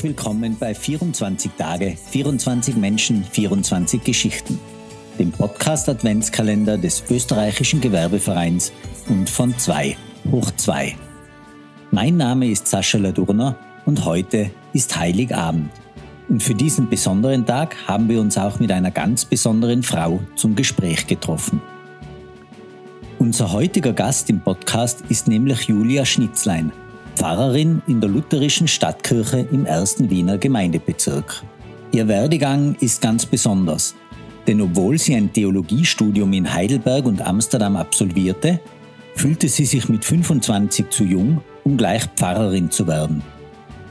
Herzlich willkommen bei 24 Tage, 24 Menschen, 24 Geschichten, dem Podcast Adventskalender des österreichischen Gewerbevereins und von 2 hoch 2. Mein Name ist Sascha Ladurner und heute ist Heiligabend. Und für diesen besonderen Tag haben wir uns auch mit einer ganz besonderen Frau zum Gespräch getroffen. Unser heutiger Gast im Podcast ist nämlich Julia Schnitzlein, Pfarrerin in der lutherischen Stadtkirche im ersten Wiener Gemeindebezirk. Ihr Werdegang ist ganz besonders, denn obwohl sie ein Theologiestudium in Heidelberg und Amsterdam absolvierte, fühlte sie sich mit 25 zu jung, um gleich Pfarrerin zu werden.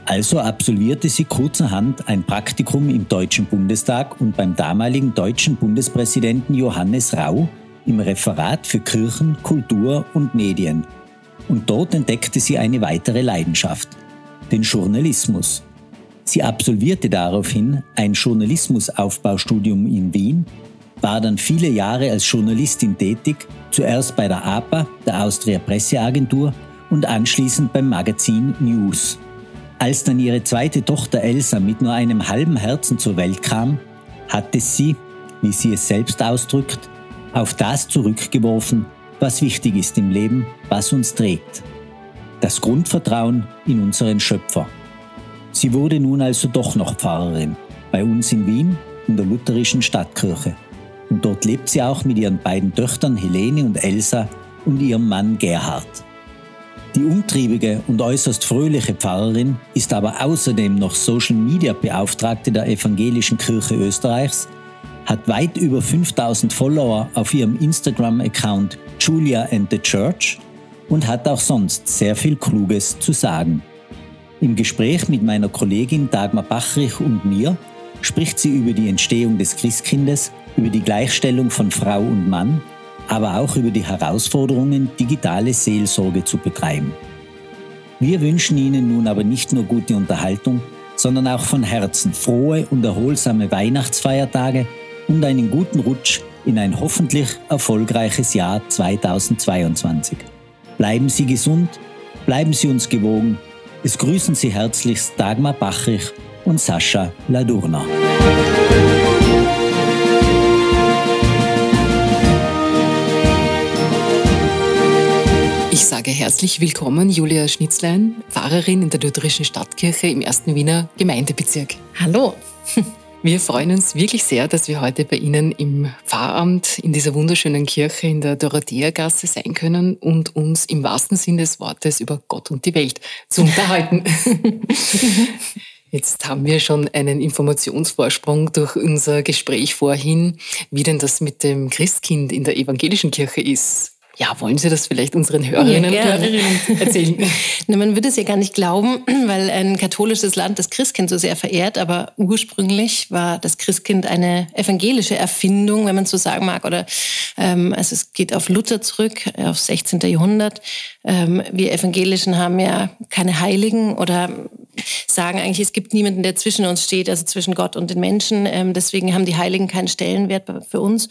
Also absolvierte sie kurzerhand ein Praktikum im Deutschen Bundestag und beim damaligen deutschen Bundespräsidenten Johannes Rau im Referat für Kirchen, Kultur und Medien – und dort entdeckte sie eine weitere Leidenschaft, den Journalismus. Sie absolvierte daraufhin ein Journalismusaufbaustudium in Wien, war dann viele Jahre als Journalistin tätig, zuerst bei der APA, der Austria Presseagentur, und anschließend beim Magazin News. Als dann ihre zweite Tochter Elsa mit nur einem halben Herzen zur Welt kam, hatte sie, wie sie es selbst ausdrückt, auf das zurückgeworfen, was wichtig ist im Leben, was uns trägt. Das Grundvertrauen in unseren Schöpfer. Sie wurde nun also doch noch Pfarrerin, bei uns in Wien, in der lutherischen Stadtkirche. Und dort lebt sie auch mit ihren beiden Töchtern Helene und Elsa und ihrem Mann Gerhard. Die umtriebige und äußerst fröhliche Pfarrerin ist aber außerdem noch Social Media Beauftragte der Evangelischen Kirche Österreichs, hat weit über 5000 Follower auf ihrem Instagram-Account Julia and the Church und hat auch sonst sehr viel Kluges zu sagen. Im Gespräch mit meiner Kollegin Dagmar Bachrich und mir spricht sie über die Entstehung des Christkindes, über die Gleichstellung von Frau und Mann, aber auch über die Herausforderungen, digitale Seelsorge zu betreiben. Wir wünschen Ihnen nun aber nicht nur gute Unterhaltung, sondern auch von Herzen frohe und erholsame Weihnachtsfeiertage und einen guten Rutsch in ein hoffentlich erfolgreiches Jahr 2022. Bleiben Sie gesund, bleiben Sie uns gewogen. Es grüßen Sie herzlichst Dagmar Bachrich und Sascha Ladurna. Ich sage herzlich willkommen, Julia Schnitzlein, Pfarrerin in der Lutherischen Stadtkirche im ersten Wiener Gemeindebezirk. Hallo. Wir freuen uns wirklich sehr, dass wir heute bei Ihnen im Pfarramt in dieser wunderschönen Kirche in der Dorotheergasse sein können und uns im wahrsten Sinn des Wortes über Gott und die Welt zu unterhalten. Jetzt haben wir schon einen Informationsvorsprung durch unser Gespräch vorhin, wie denn das mit dem Christkind in der evangelischen Kirche ist. Ja, wollen Sie das vielleicht unseren Hörerinnen ja, und Hörerinnen erzählen? Na, man würde es ja gar nicht glauben, weil ein katholisches Land das Christkind so sehr verehrt, aber ursprünglich war das Christkind eine evangelische Erfindung, wenn man so sagen mag, oder ähm, also es geht auf Luther zurück, aufs 16. Jahrhundert. Ähm, wir Evangelischen haben ja keine Heiligen oder sagen eigentlich, es gibt niemanden, der zwischen uns steht, also zwischen Gott und den Menschen. Ähm, deswegen haben die Heiligen keinen Stellenwert für uns.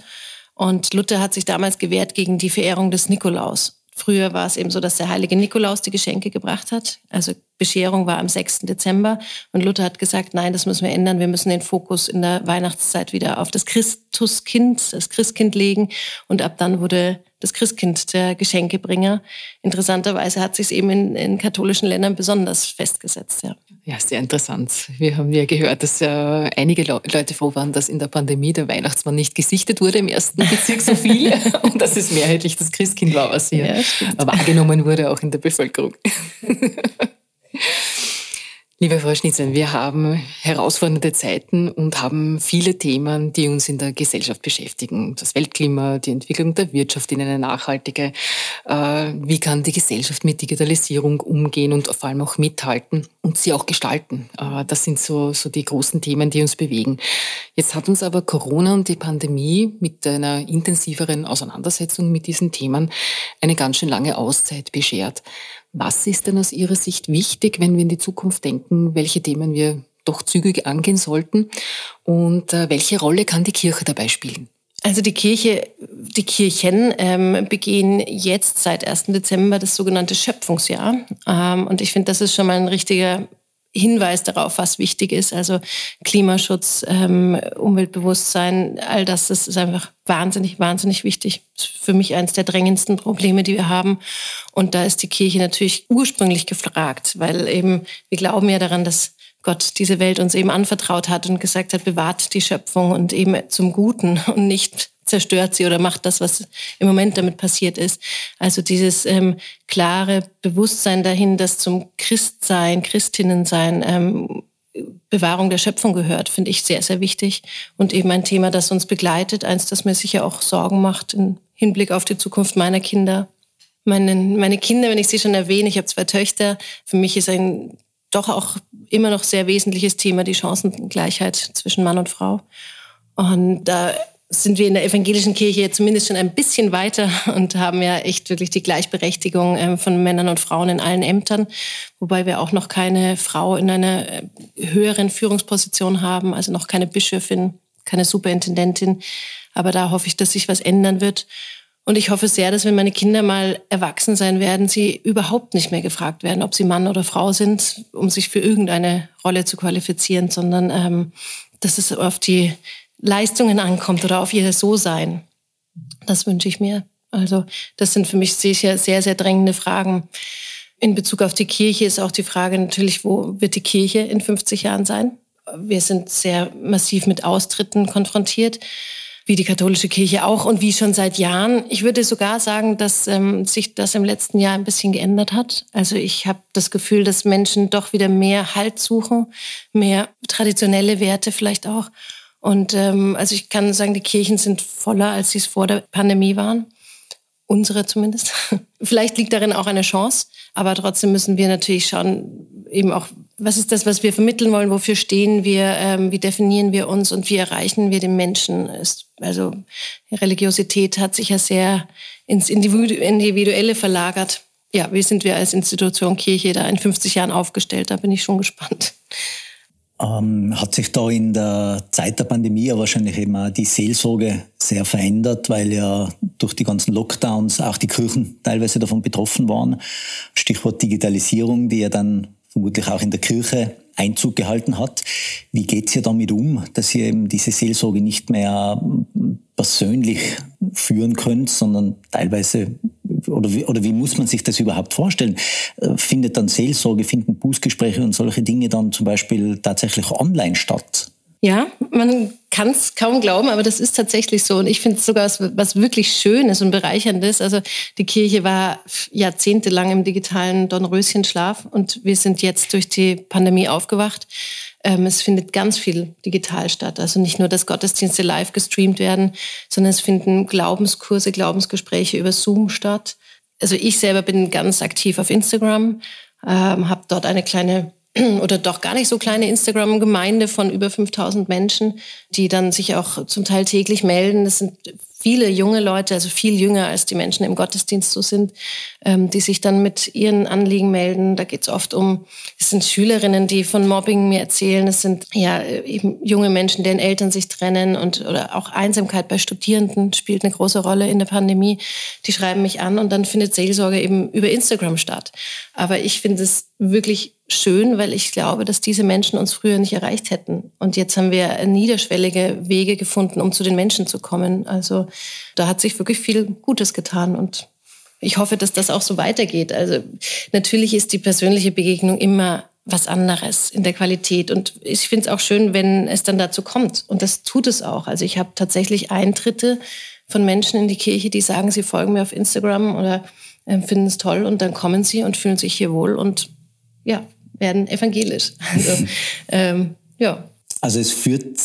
Und Luther hat sich damals gewehrt gegen die Verehrung des Nikolaus. Früher war es eben so, dass der heilige Nikolaus die Geschenke gebracht hat. Also Bescherung war am 6. Dezember. Und Luther hat gesagt, nein, das müssen wir ändern. Wir müssen den Fokus in der Weihnachtszeit wieder auf das Christuskind, das Christkind legen. Und ab dann wurde das Christkind der Geschenkebringer. Interessanterweise hat sich es eben in, in katholischen Ländern besonders festgesetzt. Ja. Ja, sehr interessant. Wir haben ja gehört, dass äh, einige Le Leute froh waren, dass in der Pandemie der Weihnachtsmann nicht gesichtet wurde im ersten Bezirk so viel und dass es mehrheitlich das Christkind war, was hier ja, wahrgenommen wurde, auch in der Bevölkerung. Liebe Frau Schnitzler, wir haben herausfordernde Zeiten und haben viele Themen, die uns in der Gesellschaft beschäftigen. Das Weltklima, die Entwicklung der Wirtschaft in eine nachhaltige. Äh, wie kann die Gesellschaft mit Digitalisierung umgehen und vor allem auch mithalten und sie auch gestalten? Äh, das sind so, so die großen Themen, die uns bewegen. Jetzt hat uns aber Corona und die Pandemie mit einer intensiveren Auseinandersetzung mit diesen Themen eine ganz schön lange Auszeit beschert. Was ist denn aus Ihrer Sicht wichtig, wenn wir in die Zukunft denken, welche Themen wir doch zügig angehen sollten und äh, welche Rolle kann die Kirche dabei spielen? Also die Kirche, die Kirchen ähm, begehen jetzt seit 1. Dezember das sogenannte Schöpfungsjahr. Ähm, und ich finde, das ist schon mal ein richtiger Hinweis darauf, was wichtig ist. Also Klimaschutz, ähm, Umweltbewusstsein, all das, das ist einfach wahnsinnig, wahnsinnig wichtig. für mich eines der drängendsten Probleme, die wir haben. Und da ist die Kirche natürlich ursprünglich gefragt, weil eben wir glauben ja daran, dass Gott diese Welt uns eben anvertraut hat und gesagt hat, bewahrt die Schöpfung und eben zum Guten und nicht zerstört sie oder macht das, was im Moment damit passiert ist. Also dieses ähm, klare Bewusstsein dahin, dass zum Christsein, Christinnensein ähm, Bewahrung der Schöpfung gehört, finde ich sehr, sehr wichtig. Und eben ein Thema, das uns begleitet, eins, das mir sicher auch Sorgen macht im Hinblick auf die Zukunft meiner Kinder. Meine, meine Kinder, wenn ich sie schon erwähne, ich habe zwei Töchter, für mich ist ein doch auch immer noch sehr wesentliches Thema die Chancengleichheit zwischen Mann und Frau. Und da sind wir in der evangelischen Kirche zumindest schon ein bisschen weiter und haben ja echt wirklich die Gleichberechtigung ähm, von Männern und Frauen in allen Ämtern, wobei wir auch noch keine Frau in einer äh, höheren Führungsposition haben, also noch keine Bischöfin, keine Superintendentin. Aber da hoffe ich, dass sich was ändern wird. Und ich hoffe sehr, dass wenn meine Kinder mal erwachsen sein werden, sie überhaupt nicht mehr gefragt werden, ob sie Mann oder Frau sind, um sich für irgendeine Rolle zu qualifizieren, sondern ähm, dass es auf die Leistungen ankommt oder auf ihr So-Sein. Das wünsche ich mir. Also das sind für mich sicher sehr, sehr drängende Fragen. In Bezug auf die Kirche ist auch die Frage natürlich, wo wird die Kirche in 50 Jahren sein? Wir sind sehr massiv mit Austritten konfrontiert, wie die katholische Kirche auch und wie schon seit Jahren. Ich würde sogar sagen, dass ähm, sich das im letzten Jahr ein bisschen geändert hat. Also ich habe das Gefühl, dass Menschen doch wieder mehr Halt suchen, mehr traditionelle Werte vielleicht auch und ähm, also ich kann sagen, die Kirchen sind voller, als sie es vor der Pandemie waren. Unsere zumindest. Vielleicht liegt darin auch eine Chance, aber trotzdem müssen wir natürlich schauen, eben auch, was ist das, was wir vermitteln wollen, wofür stehen wir, ähm, wie definieren wir uns und wie erreichen wir den Menschen. Also Religiosität hat sich ja sehr ins Individuelle verlagert. Ja, wie sind wir als Institution Kirche da in 50 Jahren aufgestellt? Da bin ich schon gespannt. Ähm, hat sich da in der Zeit der Pandemie ja wahrscheinlich eben auch die Seelsorge sehr verändert, weil ja durch die ganzen Lockdowns auch die Kirchen teilweise davon betroffen waren. Stichwort Digitalisierung, die ja dann vermutlich auch in der Kirche Einzug gehalten hat. Wie geht ihr damit um, dass ihr eben diese Seelsorge nicht mehr persönlich führen könnt, sondern teilweise oder wie, oder wie muss man sich das überhaupt vorstellen? Äh, findet dann Seelsorge, finden Bußgespräche und solche Dinge dann zum Beispiel tatsächlich online statt? Ja, man kann es kaum glauben, aber das ist tatsächlich so. Und ich finde es sogar was, was, wirklich Schönes und Bereicherndes. Also die Kirche war jahrzehntelang im digitalen Dornröschenschlaf und wir sind jetzt durch die Pandemie aufgewacht. Ähm, es findet ganz viel digital statt. Also nicht nur, dass Gottesdienste live gestreamt werden, sondern es finden Glaubenskurse, Glaubensgespräche über Zoom statt. Also ich selber bin ganz aktiv auf Instagram, ähm, habe dort eine kleine oder doch gar nicht so kleine Instagram-Gemeinde von über 5000 Menschen, die dann sich auch zum Teil täglich melden. Das sind viele junge Leute, also viel jünger als die Menschen im Gottesdienst so sind, ähm, die sich dann mit ihren Anliegen melden. Da geht es oft um, es sind Schülerinnen, die von Mobbing mir erzählen. Es sind ja eben junge Menschen, deren Eltern sich trennen und oder auch Einsamkeit bei Studierenden spielt eine große Rolle in der Pandemie. Die schreiben mich an und dann findet Seelsorge eben über Instagram statt. Aber ich finde es wirklich schön, weil ich glaube, dass diese Menschen uns früher nicht erreicht hätten. Und jetzt haben wir niederschwellige Wege gefunden, um zu den Menschen zu kommen. Also da hat sich wirklich viel Gutes getan und ich hoffe, dass das auch so weitergeht. Also natürlich ist die persönliche Begegnung immer was anderes in der Qualität. Und ich finde es auch schön, wenn es dann dazu kommt. Und das tut es auch. Also ich habe tatsächlich Eintritte von Menschen in die Kirche, die sagen, sie folgen mir auf Instagram oder äh, finden es toll und dann kommen sie und fühlen sich hier wohl und ja, werden evangelisch. Also, ähm, ja. Also es führt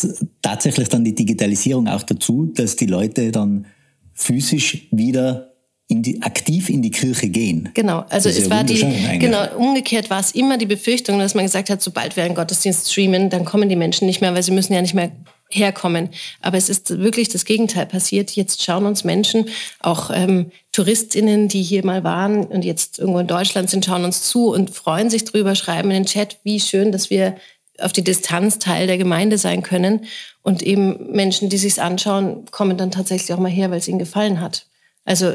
tatsächlich dann die Digitalisierung auch dazu, dass die Leute dann physisch wieder in die, aktiv in die Kirche gehen. Genau, also es ja war die, genau, umgekehrt war es immer die Befürchtung, dass man gesagt hat, sobald wir einen Gottesdienst streamen, dann kommen die Menschen nicht mehr, weil sie müssen ja nicht mehr herkommen. Aber es ist wirklich das Gegenteil passiert. Jetzt schauen uns Menschen, auch ähm, Touristinnen, die hier mal waren und jetzt irgendwo in Deutschland sind, schauen uns zu und freuen sich drüber, schreiben in den Chat, wie schön, dass wir auf die Distanz Teil der Gemeinde sein können. Und eben Menschen, die sich's anschauen, kommen dann tatsächlich auch mal her, weil es ihnen gefallen hat. Also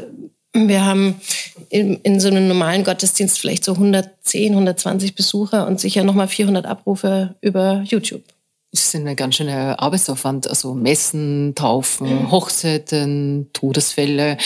Wir haben in, in, so einem normalen Gottesdienst vielleicht so 110, 120 Besucher und sicher nochmal 400 Abrufe über YouTube. Ist ein ganz schöner Arbeitsaufwand. Also Messen, Taufen, Hochzeiten, Todesfälle,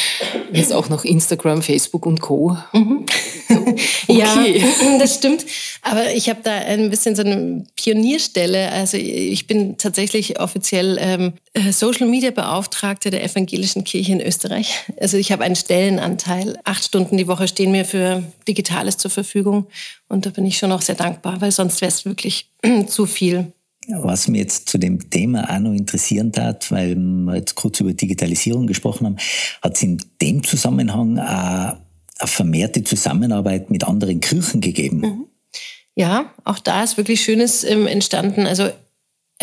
jetzt auch noch Instagram, Facebook und Co. Mhm. Okay. Ja, das stimmt. Aber ich habe da ein bisschen so eine Pionierstelle. Also ich bin tatsächlich offiziell ähm, äh, Social Media Beauftragte der Evangelischen Kirche in Österreich. Also ich habe einen Stellenanteil. Acht Stunden die Woche stehen mir für Digitales zur Verfügung. Und da bin ich schon auch sehr dankbar, weil sonst wäre es wirklich zu viel. Was mir jetzt zu dem Thema auch noch interessieren hat, weil wir jetzt kurz über Digitalisierung gesprochen haben, hat es in dem Zusammenhang auch eine vermehrte Zusammenarbeit mit anderen Kirchen gegeben? Mhm. Ja, auch da ist wirklich Schönes ähm, entstanden. Also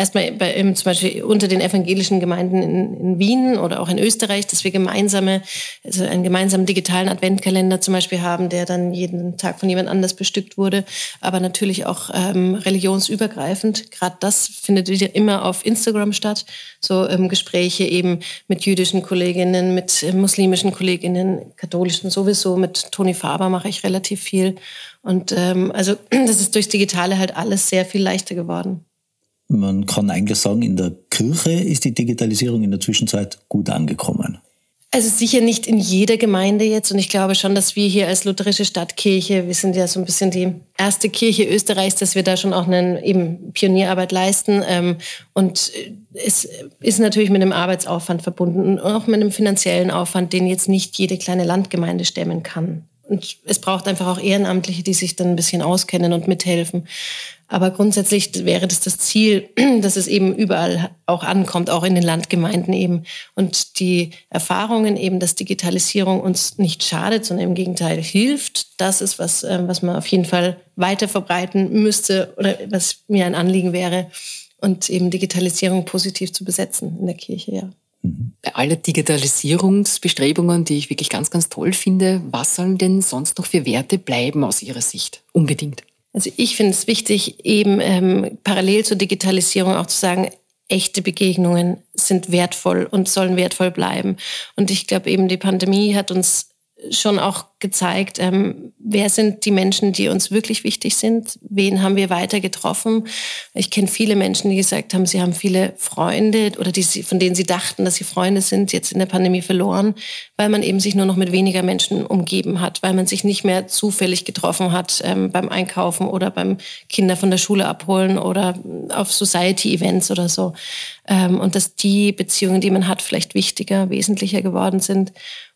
erstmal bei, zum Beispiel unter den evangelischen Gemeinden in, in, Wien oder auch in Österreich, dass wir gemeinsame, also einen gemeinsamen digitalen Adventkalender zum Beispiel haben, der dann jeden Tag von jemand anders bestückt wurde, aber natürlich auch ähm, religionsübergreifend. Gerade das findet immer auf Instagram statt. So ähm, Gespräche eben mit jüdischen Kolleginnen, mit äh, muslimischen Kolleginnen, katholischen sowieso. Mit Toni Faber mache ich relativ viel. Und ähm, also das ist durchs Digitale halt alles sehr viel leichter geworden. Man kann eigentlich sagen, in der Kirche ist die Digitalisierung in der Zwischenzeit gut angekommen. Also sicher nicht in jeder Gemeinde jetzt. Und ich glaube schon, dass wir hier als lutherische Stadtkirche, wir sind ja so ein bisschen die erste Kirche Österreichs, dass wir da schon auch eine eben Pionierarbeit leisten. Ähm, und es ist natürlich mit einem Arbeitsaufwand verbunden und auch mit einem finanziellen Aufwand, den jetzt nicht jede kleine Landgemeinde stemmen kann. Und es braucht einfach auch Ehrenamtliche, die sich dann ein bisschen auskennen und mithelfen. Aber grundsätzlich wäre das das Ziel, dass es eben überall auch ankommt, auch in den Landgemeinden eben. Und die Erfahrungen eben, dass Digitalisierung uns nicht schadet, sondern im Gegenteil hilft, das ist was, ähm, was man auf jeden Fall weiter verbreiten müsste oder was mir ein Anliegen wäre. Und eben Digitalisierung positiv zu besetzen in der Kirche, ja. Bei aller Digitalisierungsbestrebungen, die ich wirklich ganz, ganz toll finde, was sollen denn sonst noch für Werte bleiben aus Ihrer Sicht? Unbedingt. Also ich finde es wichtig, eben ähm, parallel zur Digitalisierung auch zu sagen, echte Begegnungen sind wertvoll und sollen wertvoll bleiben. Und ich glaube eben, die Pandemie hat uns schon auch gezeigt, ähm, wer sind die Menschen, die uns wirklich wichtig sind, wen haben wir weiter getroffen. Ich kenne viele Menschen, die gesagt haben, sie haben viele Freunde oder die, von denen sie dachten, dass sie Freunde sind, jetzt in der Pandemie verloren, weil man eben sich nur noch mit weniger Menschen umgeben hat, weil man sich nicht mehr zufällig getroffen hat ähm, beim Einkaufen oder beim Kinder von der Schule abholen oder auf Society-Events oder so. Ähm, und dass die Beziehungen, die man hat, vielleicht wichtiger, wesentlicher geworden sind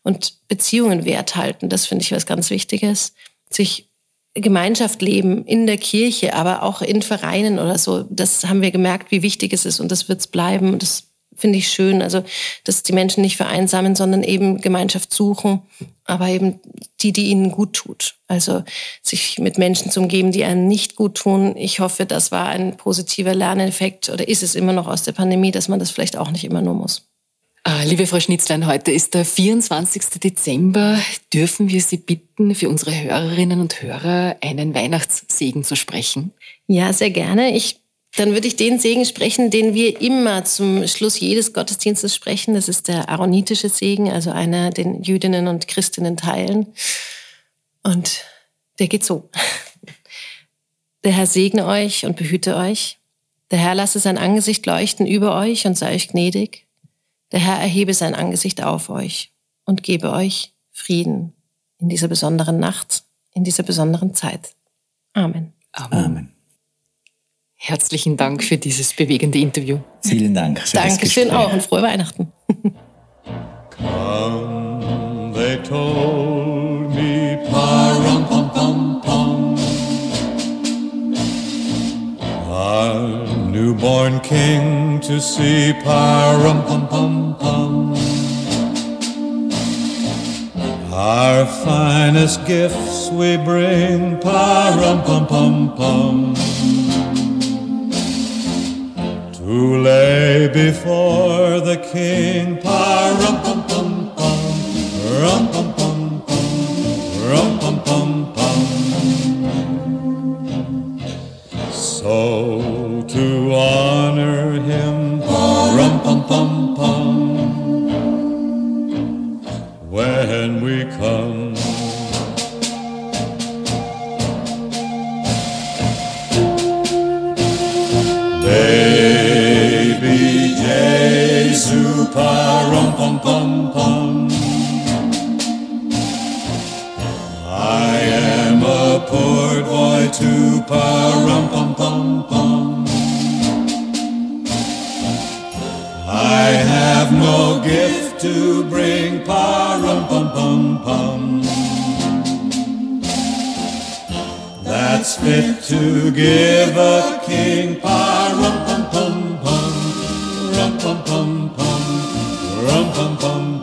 und Beziehungen wert halten. Das finde ich was ganz Wichtiges. Sich Gemeinschaft leben in der Kirche, aber auch in Vereinen oder so. Das haben wir gemerkt, wie wichtig es ist und das wird es bleiben. Das finde ich schön. Also, dass die Menschen nicht vereinsamen, sondern eben Gemeinschaft suchen, aber eben die, die ihnen gut tut. Also sich mit Menschen zu umgeben, die einen nicht gut tun. Ich hoffe, das war ein positiver Lerneffekt oder ist es immer noch aus der Pandemie, dass man das vielleicht auch nicht immer nur muss. Ah, liebe Frau Schnitzlein, heute ist der 24. Dezember. Dürfen wir Sie bitten, für unsere Hörerinnen und Hörer einen Weihnachtssegen zu sprechen? Ja, sehr gerne. Ich, dann würde ich den Segen sprechen, den wir immer zum Schluss jedes Gottesdienstes sprechen. Das ist der aaronitische Segen, also einer, den Jüdinnen und Christinnen teilen. Und der geht so. Der Herr segne euch und behüte euch. Der Herr lasse sein Angesicht leuchten über euch und sei euch gnädig. Der Herr erhebe sein Angesicht auf euch und gebe euch Frieden in dieser besonderen Nacht, in dieser besonderen Zeit. Amen. Amen. Amen. Herzlichen Dank für dieses bewegende Interview. Vielen Dank. Dankeschön auch und frohe Weihnachten. Come, they told me, parum pum pum pum. Newborn king to see, parum pum pum. pum. Our finest gifts we bring, parum pum pum pum, to lay before the King, parum pum pum pum, rum pum pum pum pum, when we come. Baby Jesu, rum pum pum pum. I am a poor boy to rum I have no gift to bring rum pum pum pum. That's fit to give a king rum pum pum pum. Rum pum pum pum. Rum pum pum